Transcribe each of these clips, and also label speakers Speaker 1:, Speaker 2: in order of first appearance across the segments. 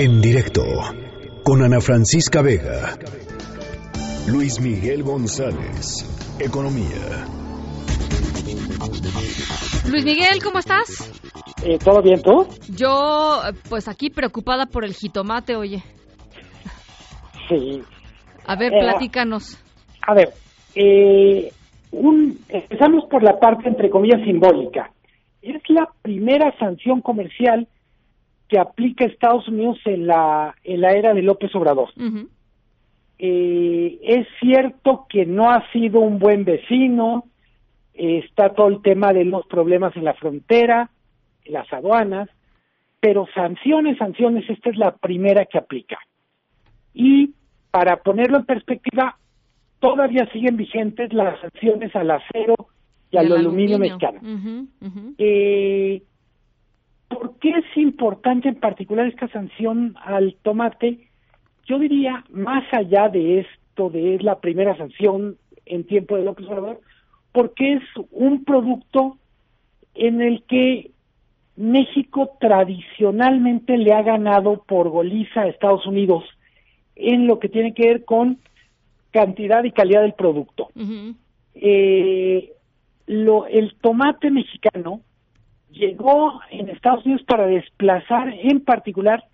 Speaker 1: En directo con Ana Francisca Vega. Luis Miguel González. Economía.
Speaker 2: Luis Miguel, ¿cómo estás?
Speaker 3: Eh, ¿Todo bien tú?
Speaker 2: Yo, pues aquí preocupada por el jitomate, oye.
Speaker 3: Sí.
Speaker 2: A ver,
Speaker 3: Eh,
Speaker 2: platícanos.
Speaker 3: A ver, eh, un, empezamos por la parte entre comillas simbólica. Es la primera sanción comercial que aplica Estados Unidos en la, en la era de López Obrador. Eh, es cierto que no ha sido un buen vecino, eh, está todo el tema de los problemas en la frontera, en las aduanas, pero sanciones, sanciones, esta es la primera que aplica. Y para ponerlo en perspectiva, todavía siguen vigentes las sanciones al acero y al
Speaker 2: Del
Speaker 3: aluminio, mexicano. Eh, ¿Por qué es importante en particular esta sanción al tomate? Yo diría, más allá de esto, de es la primera sanción en tiempo de López Obrador, porque es un producto en el que México tradicionalmente le ha ganado por goliza a Estados Unidos en lo que tiene que ver con cantidad y calidad del producto eh, lo, el tomate mexicano llegó en Estados Unidos para desplazar en particular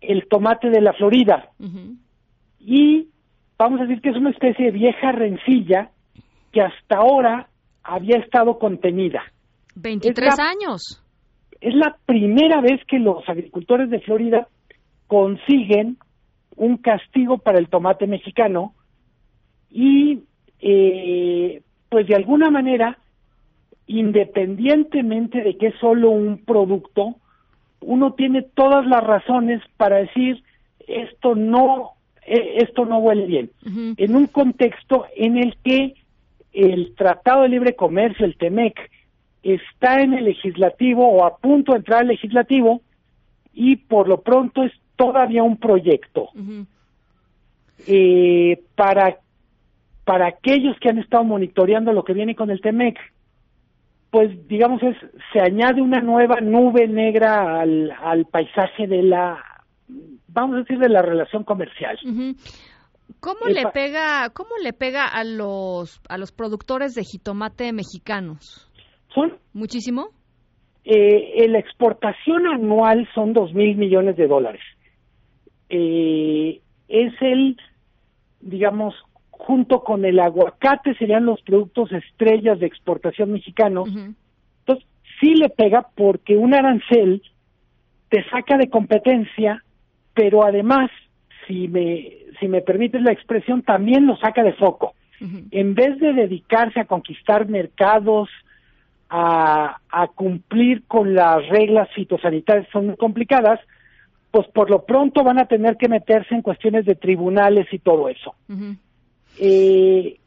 Speaker 3: el tomate de la Florida y vamos a decir que es una especie de vieja rencilla que hasta ahora había estado contenida.
Speaker 2: 23
Speaker 3: la-
Speaker 2: años.
Speaker 3: Es la primera vez que los agricultores de Florida consiguen un castigo para el tomate mexicano y eh, pues de alguna manera independientemente de que es solo un producto uno tiene todas las razones para decir esto no eh, esto no huele bien. En un contexto en el que el Tratado de Libre Comercio, el TEMEC, está en el legislativo o a punto de entrar al legislativo y por lo pronto es todavía un proyecto. Eh, para, para aquellos que han estado monitoreando lo que viene con el TEMEC, pues digamos es se añade una nueva nube negra al, al paisaje de la vamos a decir de la relación comercial.
Speaker 2: ¿Cómo
Speaker 3: El
Speaker 2: le pega, cómo le pega a los a los productores de jitomate mexicanos?
Speaker 3: Son
Speaker 2: Muchísimo.
Speaker 3: Eh, eh, la exportación anual son dos mil millones de dólares. Eh, es el, digamos, junto con el aguacate serían los productos estrellas de exportación mexicanos. Entonces, sí le pega porque un arancel te saca de competencia, pero además, si me, si me permites la expresión, también lo saca de foco en vez de dedicarse a conquistar mercados, a, a cumplir con las reglas fitosanitarias son muy complicadas, pues por lo pronto van a tener que meterse en cuestiones de tribunales y todo eso. Eh,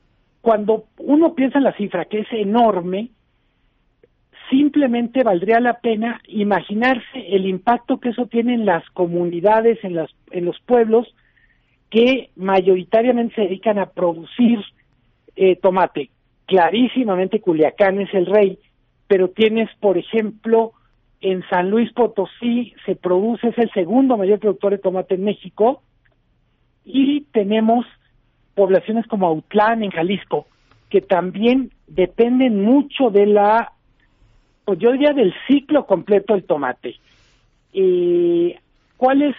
Speaker 3: cuando uno piensa en la cifra, que es enorme, simplemente valdría la pena imaginarse el impacto que eso tiene en las comunidades, en, las, en los pueblos que mayoritariamente se dedican a producir eh, tomate. Clarísimamente Culiacán es el rey, pero tienes, por ejemplo, en San Luis Potosí se produce, es el segundo mayor productor de tomate en México, y tenemos poblaciones como Autlán en Jalisco, que también dependen mucho de la, pues yo diría del ciclo completo del tomate. Eh, ¿Cuál es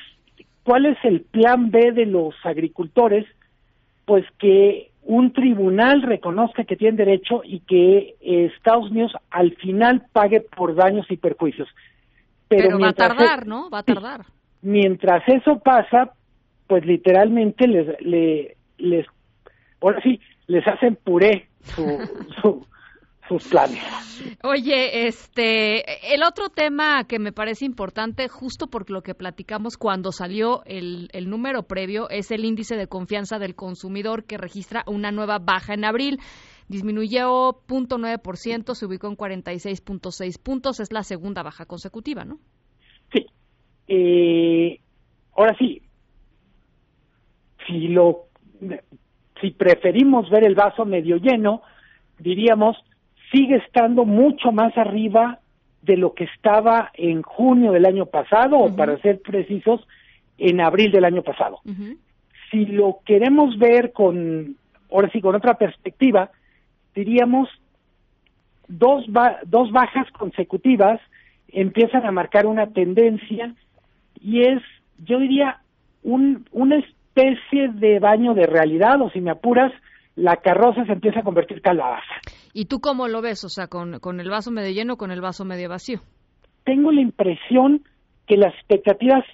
Speaker 3: cuál es el plan B de los agricultores? Pues que un tribunal reconozca que tienen derecho y que eh, Estados Unidos al final pague por daños y perjuicios.
Speaker 2: Pero, va a tardar, ¿no? Va a tardar.
Speaker 3: mientras eso pasa, pues literalmente les, le- les, ahora sí, les hacen puré su, su- sus planes.
Speaker 2: Oye, este, el otro tema que me parece importante, justo por lo que platicamos cuando salió el, el número previo, es el índice de confianza del consumidor que registra una nueva baja en abril. Disminuyó 0.9%, se ubicó en 46.6 puntos, es la segunda baja consecutiva, ¿no?
Speaker 3: Sí. Eh, ahora sí, si lo, si preferimos ver el vaso medio lleno, diríamos sigue estando mucho más arriba de lo que estaba en junio del año pasado, o para ser precisos, en abril del año pasado. Si lo queremos ver con, ahora sí, con otra perspectiva, diríamos dos, dos bajas consecutivas empiezan a marcar una tendencia y es, yo diría, un, una especie de baño de realidad, o si me apuras, la carroza se empieza a convertir calabaza.
Speaker 2: ¿Y tú cómo lo ves? O sea, con, con el vaso medio lleno o con el vaso medio vacío.
Speaker 3: Tengo la impresión que las expectativas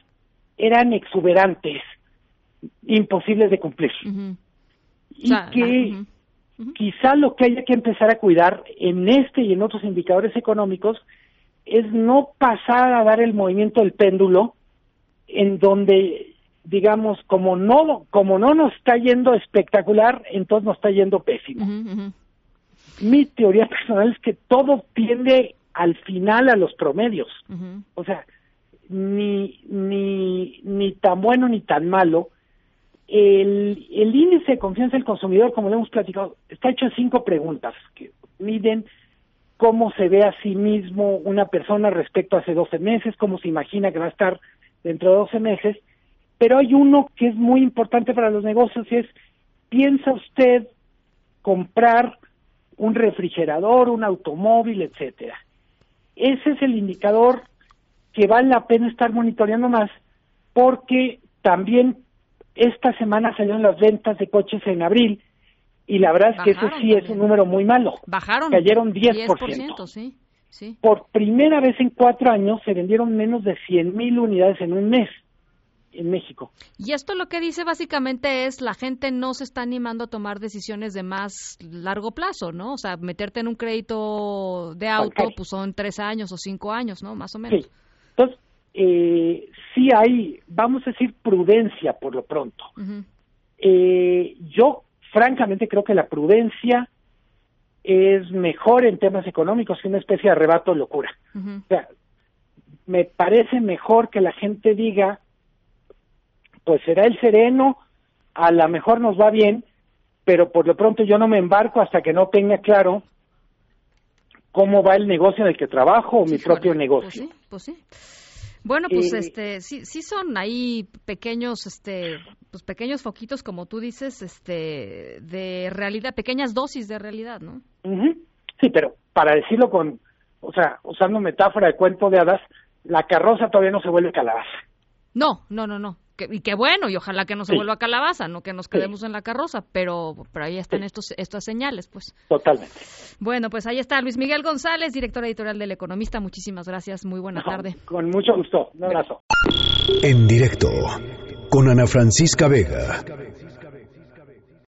Speaker 3: eran exuberantes, imposibles de cumplir. Y que quizá lo que haya que empezar a cuidar en este y en otros indicadores económicos es no pasar a dar el movimiento del péndulo en donde digamos como no como no nos está yendo espectacular entonces nos está yendo pésimo. Mi teoría personal es que todo tiende al final a los promedios. O sea ni ni ni tan bueno ni tan malo. El, el índice de confianza del consumidor como lo hemos platicado está hecho en cinco preguntas que miden cómo se ve a sí mismo una persona respecto a hace 12 meses, cómo se imagina que va a estar dentro de 12 meses, pero hay uno que es muy importante para los negocios y es, ¿piensa usted comprar un refrigerador, un automóvil, etcétera? Ese es el indicador que vale la pena estar monitoreando más porque también esta semana salieron las ventas de coches en abril y la verdad es que eso sí es un número muy malo.
Speaker 2: Bajaron.
Speaker 3: Cayeron 10%.
Speaker 2: sí, sí.
Speaker 3: Por primera vez en cuatro años se vendieron menos de 100 mil unidades en un mes en México.
Speaker 2: Y esto lo que dice básicamente es la gente no se está animando a tomar decisiones de más largo plazo, ¿no? O sea, meterte en un crédito de auto, pues son tres años o cinco años, ¿no? Más o menos.
Speaker 3: Sí. Entonces, eh, sí hay, vamos a decir, prudencia por lo pronto. eh, yo francamente creo que la prudencia es mejor en temas económicos que una especie de arrebato de locura. O sea, me parece mejor que la gente diga, pues será el sereno, a lo mejor nos va bien, pero por lo pronto yo no me embarco hasta que no tenga claro cómo va el negocio en el que trabajo o mi propio pues negocio.
Speaker 2: Pues sí, Bueno, pues eh, este sí sí son ahí pequeños este pues pequeños foquitos, como tú dices, este, de realidad, pequeñas dosis de realidad, ¿no?
Speaker 3: Sí, pero para decirlo con, o sea, usando metáfora de cuento de hadas, la carroza todavía no se vuelve calabaza.
Speaker 2: No, no, no, no. Y qué bueno, y ojalá que no se vuelva calabaza, no que nos quedemos en la carroza, pero, pero ahí están estos, estas señales, pues.
Speaker 3: Totalmente.
Speaker 2: Bueno, pues ahí está Luis Miguel González, director editorial del Economista. Muchísimas gracias, muy buena tarde.
Speaker 3: Con mucho gusto, un abrazo.
Speaker 1: En directo con Ana Francisca Vega.